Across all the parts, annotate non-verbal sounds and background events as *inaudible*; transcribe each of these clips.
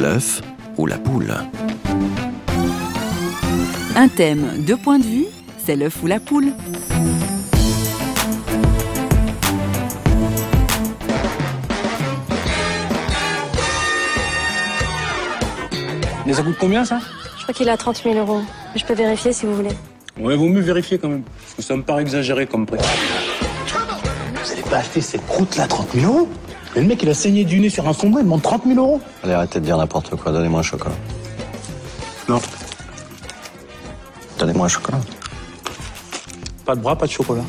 L'œuf ou la poule Un thème, deux points de vue, c'est l'œuf ou la poule. Mais ça coûte combien ça? Je crois qu'il a 30 000 euros. Je peux vérifier si vous voulez. Ouais, vaut mieux vérifier quand même. Parce que ça me paraît exagéré comme prix. Vous allez pas acheter cette croûte-là 30 000 euros? Mais le mec, il a saigné du nez sur un sombrero, il demande 30 000 euros Allez, arrêtez de dire n'importe quoi. Donnez-moi un chocolat. Non, Donnez-moi un chocolat. pas de bras, pas de chocolat.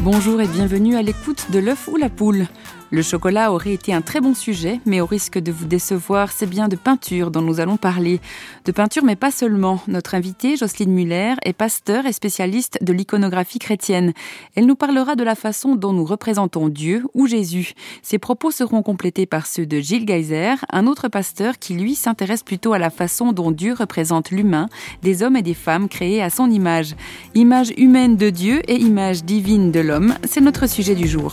Bonjour et bienvenue à l'écoute de l'œuf ou la poule. Le chocolat aurait été un très bon sujet, mais au risque de vous décevoir, c'est bien de peinture dont nous allons parler. De peinture, mais pas seulement. Notre invitée, Jocelyne Muller, est pasteur et spécialiste de l'iconographie chrétienne. Elle nous parlera de la façon dont nous représentons Dieu ou Jésus. Ses propos seront complétés par ceux de Gilles Geyser, un autre pasteur qui, lui, s'intéresse plutôt à la façon dont Dieu représente l'humain, des hommes et des femmes créés à son image. Image humaine de Dieu et image divine de l'homme, c'est notre sujet du jour.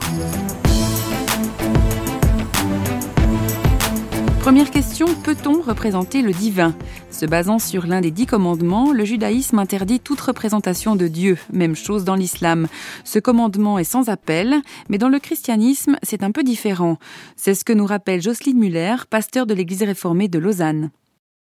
Première question, peut-on représenter le divin? Se basant sur l'un des dix commandements, le judaïsme interdit toute représentation de Dieu, même chose dans l'islam. Ce commandement est sans appel, mais dans le christianisme, c'est un peu différent. C'est ce que nous rappelle Jocelyne Muller, pasteur de l'Église réformée de Lausanne.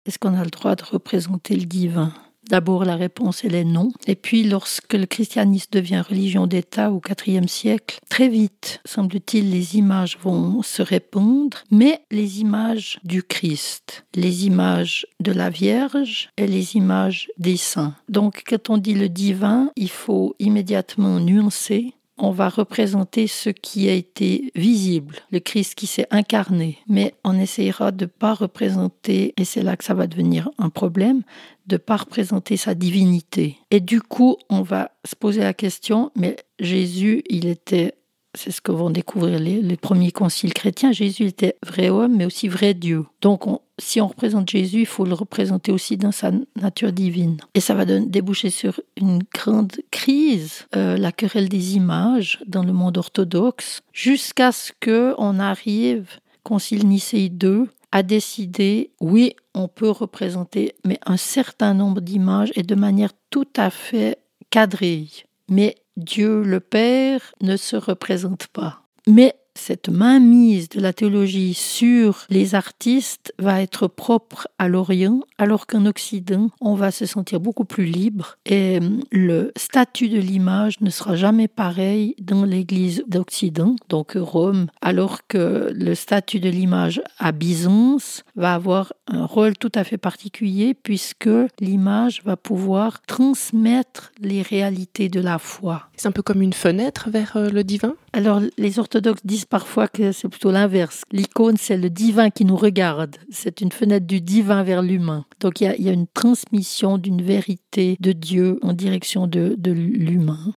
Est-ce qu'on a le droit de représenter le divin? D'abord, la réponse, elle est non. Et puis, lorsque le christianisme devient religion d'État au IVe siècle, très vite, semble-t-il, les images vont se répandre, mais les images du Christ, les images de la Vierge et les images des saints. Donc, quand on dit le divin, il faut immédiatement nuancer on va représenter ce qui a été visible, le Christ qui s'est incarné. Mais on essayera de ne pas représenter, et c'est là que ça va devenir un problème, de ne pas représenter sa divinité. Et du coup, on va se poser la question, mais Jésus, il était, c'est ce que vont découvrir les, les premiers conciles chrétiens, Jésus était vrai homme, mais aussi vrai Dieu. Donc, on, si on représente Jésus, il faut le représenter aussi dans sa nature divine. Et ça va déboucher sur une grande crise, euh, la querelle des images dans le monde orthodoxe, jusqu'à ce qu'on arrive, Concile Nicée II, à décider, oui, on peut représenter, mais un certain nombre d'images et de manière tout à fait cadrée. Mais Dieu le Père ne se représente pas. Mais cette mainmise de la théologie sur les artistes va être propre à l'Orient, alors qu'en Occident, on va se sentir beaucoup plus libre et le statut de l'image ne sera jamais pareil dans l'Église d'Occident, donc Rome, alors que le statut de l'image à Byzance va avoir un rôle tout à fait particulier puisque l'image va pouvoir transmettre les réalités de la foi. C'est un peu comme une fenêtre vers euh, le divin? Alors les orthodoxes disent parfois que c'est plutôt l'inverse. L'icône, c'est le divin qui nous regarde. C'est une fenêtre du divin vers l'humain. Donc il y, a, une transmission d'une vérité de Dieu en direction de l'humain.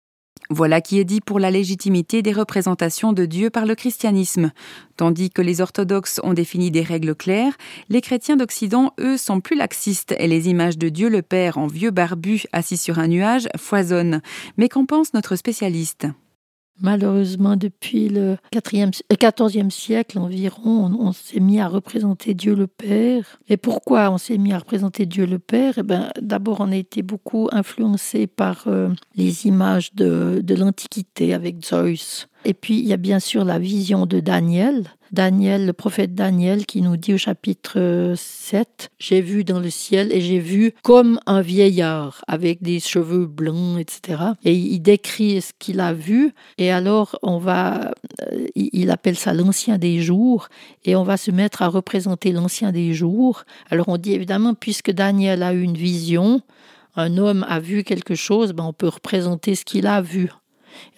Voilà qui est dit pour la légitimité des représentations de Dieu par le christianisme. Tandis que les orthodoxes ont défini des règles claires, les chrétiens d'Occident, eux, sont plus laxistes et les images de Dieu le Père en vieux barbu assis sur un nuage foisonnent. Mais qu'en pense notre spécialiste? Malheureusement, depuis le 4e, euh, 14e siècle environ, on, on s'est mis à représenter Dieu le Père. Et pourquoi on s'est mis à représenter Dieu le Père? Eh ben, D'abord, on a été beaucoup influencé par euh, les images de, de l'Antiquité avec Zeus. Et puis, il y a bien sûr la vision de Daniel. Daniel, le prophète Daniel, qui nous dit au chapitre 7, J'ai vu dans le ciel et j'ai vu comme un vieillard avec des cheveux blancs, etc. Et il décrit ce qu'il a vu. Et alors, on va, euh, il appelle ça l'ancien des jours. Et on va se mettre à représenter l'ancien des jours. Alors, on dit évidemment, puisque Daniel a eu une vision, un homme a vu quelque chose, ben on peut représenter ce qu'il a vu.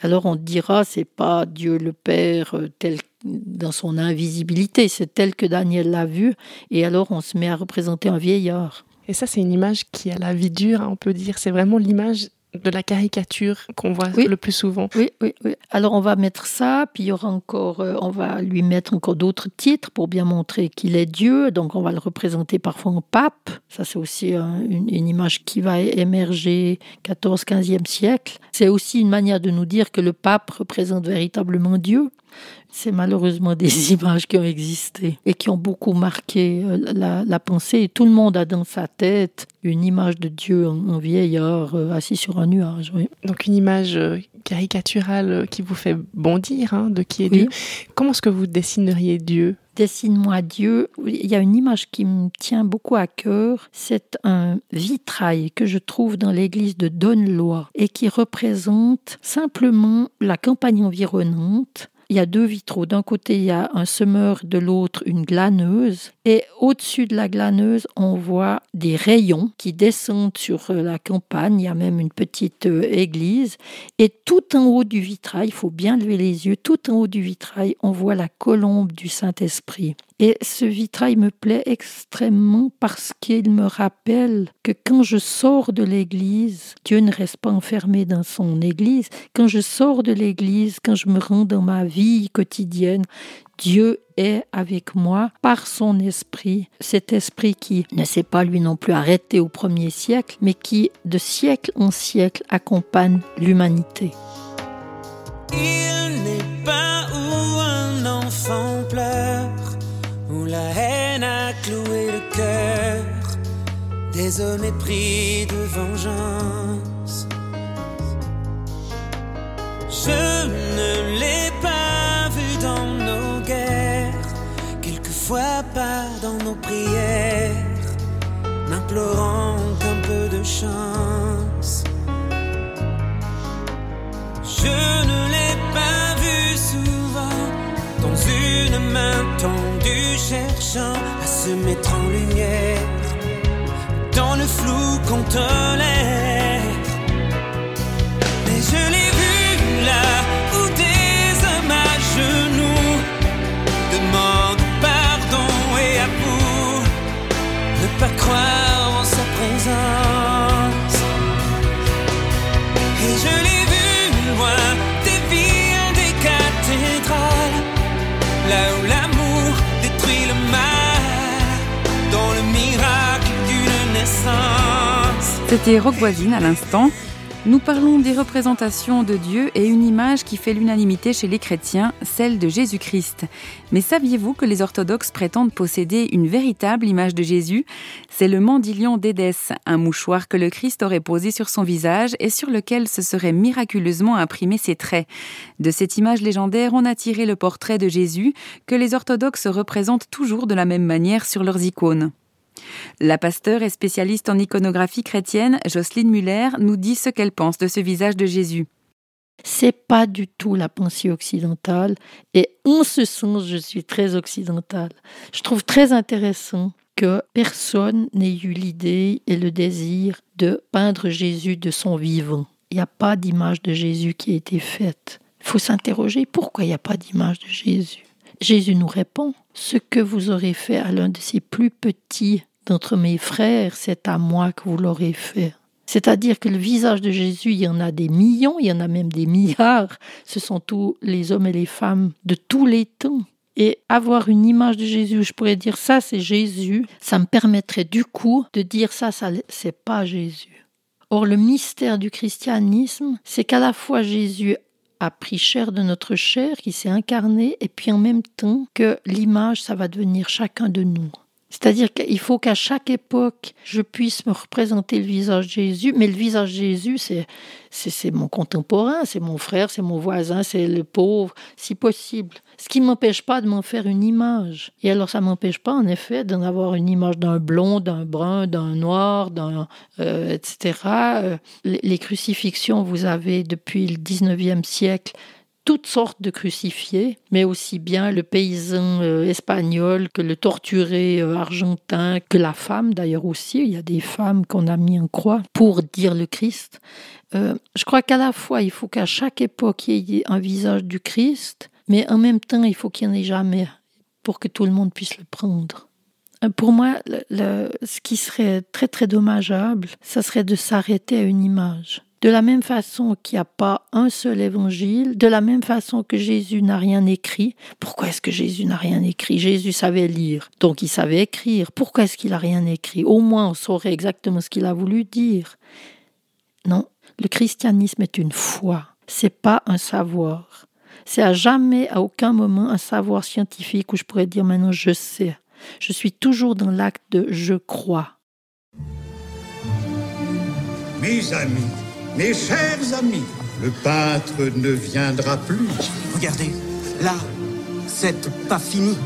Alors on dira c'est pas Dieu le Père euh, tel dans son invisibilité, c'est tel que Daniel l'a vu, et alors on se met à représenter un vieillard. Et ça, c'est une image qui a la vie dure, hein, on peut dire. C'est vraiment l'image de la caricature qu'on voit Oui. le plus souvent. Oui, oui, oui. Alors on va mettre ça, puis il y aura encore, euh, on va lui mettre encore d'autres titres pour bien montrer qu'il est Dieu. Donc on va le représenter parfois en pape. Ça c'est aussi une, une image qui va émerger 14-15e siècle. C'est aussi une manière de nous dire que le pape représente véritablement Dieu. C'est malheureusement des *laughs* images qui ont existé et qui ont beaucoup marqué euh, la, la pensée. tout le monde a dans sa tête une image de Dieu en, vieillard euh, assis sur un nuage. Oui. Donc une image euh, caricaturale qui vous fait bondir hein, de qui est Dieu. Comment est-ce que vous dessineriez Dieu? Dessine-moi Dieu. Il y a une image qui me tient beaucoup à cœur. C'est un vitrail que je trouve dans l'église de Donne-Lois et qui représente simplement la campagne environnante il y a deux vitraux. D'un côté, il y a un semeur, de l'autre, une glaneuse. Et au-dessus de la glaneuse, on voit des rayons qui descendent sur euh, la campagne. Il y a même une petite euh, église. Et tout en haut du vitrail, il faut bien lever les yeux, tout en haut du vitrail, on voit la colombe du Saint-Esprit. Et ce vitrail me plaît extrêmement parce qu'il me rappelle que quand je sors de l'église, Dieu ne reste pas enfermé dans son église. Quand je sors de l'église, quand je me rends dans ma vie quotidienne, Dieu est avec moi par son esprit, cet esprit qui ne s'est pas lui non plus arrêté au premier siècle, mais qui de siècle en siècle accompagne l'humanité. Des hommes épris de vengeance. Je ne l'ai pas vu dans nos guerres, quelquefois pas dans nos prières, n'implorant qu'un peu de chance. Je ne l'ai pas vu souvent dans une main tendue cherchant à se mettre en lumière le flou qu'on tolère. Mais C'était Rock Voisine à l'instant. Nous parlons des représentations de Dieu et une image qui fait l'unanimité chez les chrétiens, celle de Jésus-Christ. Mais saviez-vous que les orthodoxes prétendent posséder une véritable image de Jésus? C'est le mandilion d'Édesse, un mouchoir que le Christ aurait posé sur son visage et sur lequel se seraient miraculeusement imprimés ses traits. De cette image légendaire, on a tiré le portrait de Jésus que les orthodoxes représentent toujours de la même manière sur leurs icônes. La pasteur et spécialiste en iconographie chrétienne, Jocelyne Muller, nous dit ce qu'elle pense de ce visage de Jésus. C'est pas du tout la pensée occidentale et en ce sens, je suis très occidentale. Je trouve très intéressant que personne n'ait eu l'idée et le désir de peindre Jésus de son vivant. Il n'y a pas d'image de Jésus qui a été faite. Il faut s'interroger pourquoi il n'y a pas d'image de Jésus? Jésus nous répond Ce que vous aurez fait à l'un de ses plus petits d'entre mes frères, c'est à moi que vous l'aurez fait. C'est-à-dire que le visage de Jésus, il y en a des millions, il y en a même des milliards. Ce sont tous les hommes et les femmes de tous les temps. Et avoir une image de Jésus, je pourrais dire ça, c'est Jésus, ça me permettrait du coup de dire ça, ça c'est pas Jésus. Or, le mystère du christianisme, c'est qu'à la fois Jésus a pris chair de notre chair, qui s'est incarné, et puis en même temps que l'image, ça va devenir chacun de nous. C'est-à-dire qu'il faut qu'à chaque époque, je puisse me représenter le visage de Jésus, mais le visage de Jésus, c'est, c'est, mon contemporain, c'est mon frère, c'est mon voisin, c'est le pauvre, si possible. Ce qui ne m'empêche pas de m'en faire une image. Et alors, ça ne m'empêche pas, en effet, d'en avoir une image d'un blond, d'un brun, d'un noir, d'un, euh, etc. Euh, les crucifixions, vous avez depuis le 19e siècle toutes sortes de crucifiés, mais aussi bien le paysan euh, espagnol que le torturé euh, argentin, que la femme d'ailleurs aussi. Il y a des femmes qu'on a mis en croix pour dire le Christ. Euh, je crois qu'à la fois, il faut qu'à chaque époque, il y ait un visage du Christ, mais en même temps, il faut qu'il n'y en ait jamais pour que tout le monde puisse le prendre. Pour moi, ce qui serait très très dommageable, ça serait de s'arrêter à une image. De la même façon qu'il n'y a pas un seul évangile, de la même façon que Jésus n'a rien écrit. Pourquoi est-ce que Jésus n'a rien écrit? Jésus savait lire, donc il savait écrire. Pourquoi est-ce qu'il n'a rien écrit? Au moins on saurait exactement ce qu'il a voulu dire. Non, le christianisme est une foi, c'est pas un savoir. C'est à jamais, à aucun moment, un savoir scientifique où je pourrais dire maintenant je sais. Je suis toujours dans l'acte de je crois. Mes amis, mes chers amis, le peintre ne viendra plus. Regardez, là, c'est pas fini.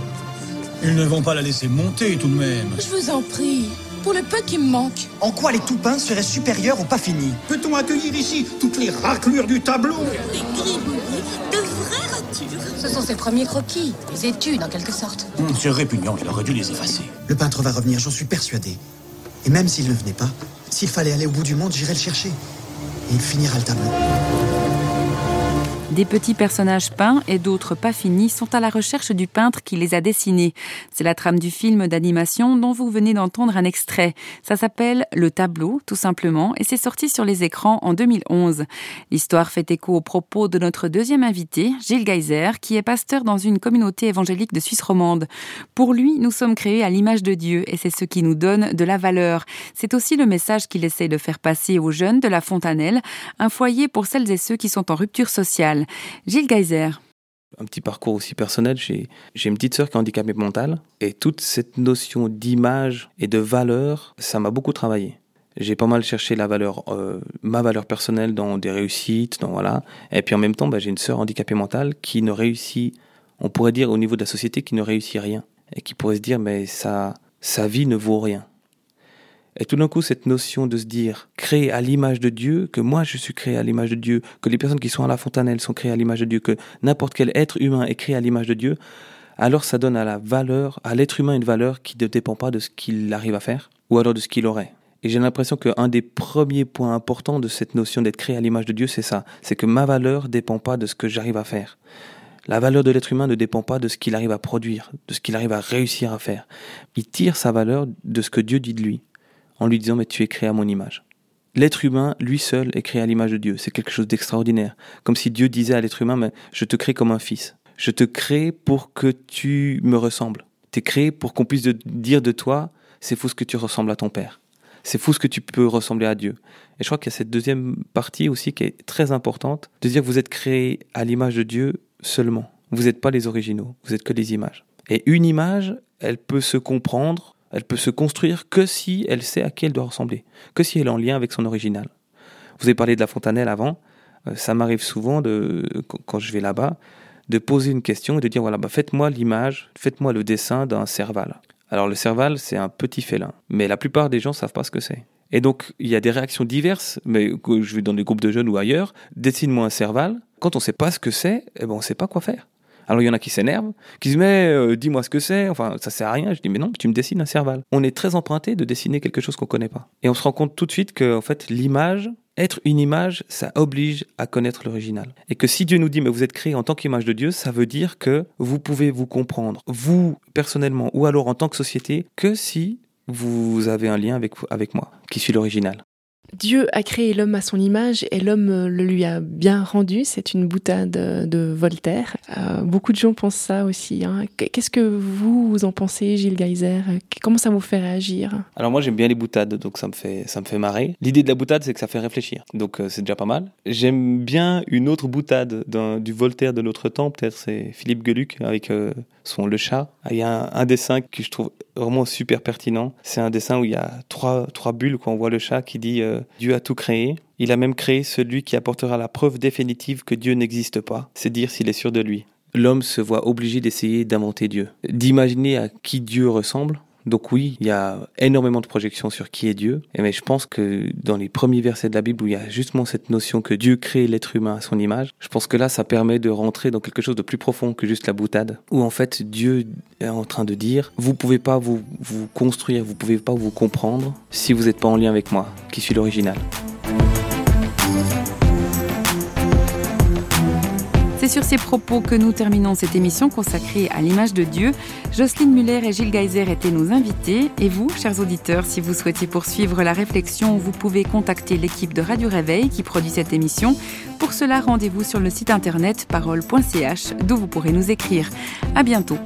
Ils ne vont pas la laisser monter tout de même. Je vous en prie, pour le peu qui me manque. En quoi les tout peints seraient supérieurs aux pas finis? Peut-on accueillir ici toutes les raclures du tableau? Des de vraies ratures. Ce sont ses premiers croquis, des études en quelque sorte. C'est répugnant, il aurait dû les effacer. Le peintre va revenir, j'en suis persuadé. Et même s'il ne venait pas, s'il fallait aller au bout du monde, j'irais le chercher. Il finira le tableau. Des petits personnages peints et d'autres pas finis sont à la recherche du peintre qui les a dessinés. C'est la trame du film d'animation dont vous venez d'entendre un extrait. Ça s'appelle Le tableau, tout simplement, et c'est sorti sur les écrans en 2011. L'histoire fait écho aux propos de notre deuxième invité, Gilles Geyser, qui est pasteur dans une communauté évangélique de Suisse romande. Pour lui, nous sommes créés à l'image de Dieu et c'est ce qui nous donne de la valeur. C'est aussi le message qu'il essaie de faire passer aux jeunes de la Fontanelle, un foyer pour celles et ceux qui sont en rupture sociale. Gilles Geyser. Un petit parcours aussi personnel, j'ai une petite sœur qui est handicapée mentale et toute cette notion d'image et de valeur, ça m'a beaucoup travaillé. J'ai pas mal cherché la valeur, euh, ma valeur personnelle dans des réussites, dans voilà. Et puis en même temps, bah, j'ai une sœur handicapée mentale qui ne réussit, on pourrait dire au niveau de la société, qui ne réussit rien et qui pourrait se dire mais sa sa vie ne vaut rien. Et tout d'un coup, cette notion de se dire, créé à l'image de Dieu, que moi je suis créé à l'image de Dieu, que les personnes qui sont à la fontanelle sont créées à l'image de Dieu, que n'importe quel être humain est créé à l'image de Dieu, alors ça donne à la valeur, à l'être humain une valeur qui ne dépend pas de ce qu'il arrive à faire, ou alors de ce qu'il aurait. Et j'ai l'impression qu'un des premiers points importants de cette notion d'être créé à l'image de Dieu, c'est ça. C'est que ma valeur ne dépend pas de ce que j'arrive à faire. La valeur de l'être humain ne dépend pas de ce qu'il arrive à produire, de ce qu'il arrive à réussir à faire. Il tire sa valeur de ce que Dieu dit de lui en lui disant mais tu es créé à mon image. L'être humain, lui seul, est créé à l'image de Dieu. C'est quelque chose d'extraordinaire. Comme si Dieu disait à l'être humain, mais je te crée comme un fils. Je te crée pour que tu me ressembles. Tu es créé pour qu'on puisse dire de toi, c'est fou ce que tu ressembles à ton père. C'est fou ce que tu peux ressembler à Dieu. Et je crois qu'il y a cette deuxième partie aussi qui est très importante, de dire que vous êtes créé à l'image de Dieu seulement. Vous n'êtes pas les originaux, vous êtes que des images. Et une image, elle peut se comprendre elle peut se construire que si elle sait à qui elle doit ressembler, que si elle est en lien avec son original. Vous avez parlé de la fontanelle avant. Euh, ça m'arrive souvent, de, quand je vais là-bas, de poser une question et de dire voilà, bah faites-moi l'image, faites-moi le dessin d'un serval. Alors le serval, c'est un petit félin, mais la plupart des gens ne savent pas ce que c'est. Et donc, il y a des réactions diverses, mais je vais dans des groupes de jeunes ou ailleurs, dessine-moi un serval. Quand on ne sait pas ce que c'est, eh ben, on ne sait pas quoi faire. Alors il y en a qui s'énervent, qui disent mais euh, dis-moi ce que c'est, enfin ça sert à rien. Je dis mais non, tu me dessines un cerval. On est très emprunté de dessiner quelque chose qu'on connaît pas. Et on se rend compte tout de suite que en fait l'image, être une image, ça oblige à connaître l'original. Et que si Dieu nous dit mais vous êtes créé en tant qu'image de Dieu, ça veut dire que vous pouvez vous comprendre, vous personnellement ou alors en tant que société, que si vous avez un lien avec, avec moi, qui suis l'original. Dieu a créé l'homme à son image et l'homme euh, le lui a bien rendu. C'est une boutade de Voltaire. Euh, beaucoup de gens pensent ça aussi. Hein. Qu'est-ce que vous, en pensez, Gilles Geyser? Comment ça vous fait réagir? Alors moi j'aime bien les boutades, donc ça me fait ça me fait marrer. L'idée de la boutade, c'est que ça fait réfléchir, donc euh, c'est déjà pas mal. J'aime bien une autre boutade du Voltaire de notre temps, peut-être c'est Philippe Geluc avec son Le Chat. Il y a un, dessin que je trouve vraiment super pertinent. C'est un dessin où il y a trois, trois bulles, quand on voit le chat qui dit euh, Dieu a tout créé. Il a même créé celui qui apportera la preuve définitive que Dieu n'existe pas. C'est dire s'il est sûr de lui. L'homme se voit obligé d'essayer d'inventer Dieu, d'imaginer à qui Dieu ressemble donc oui, il y a énormément de projections sur qui est Dieu. Mais je pense que dans les premiers versets de la Bible où il y a justement cette notion que Dieu crée l'être humain à son image, je pense que là, ça permet de rentrer dans quelque chose de plus profond que juste la boutade. Où en fait, Dieu est en train de dire, vous pouvez pas vous, construire, vous pouvez pas vous comprendre si vous n'êtes pas en lien avec moi, qui suis l'original. C'est sur ces propos que nous terminons cette émission consacrée à l'image de Dieu. Jocelyne Muller et Gilles Geyser étaient nos invités. Et vous, chers auditeurs, si vous souhaitez poursuivre la réflexion, vous pouvez contacter l'équipe de Radio Réveil qui produit cette émission. Pour cela, rendez-vous sur le site internet parole.ch d'où vous pourrez nous écrire. À bientôt.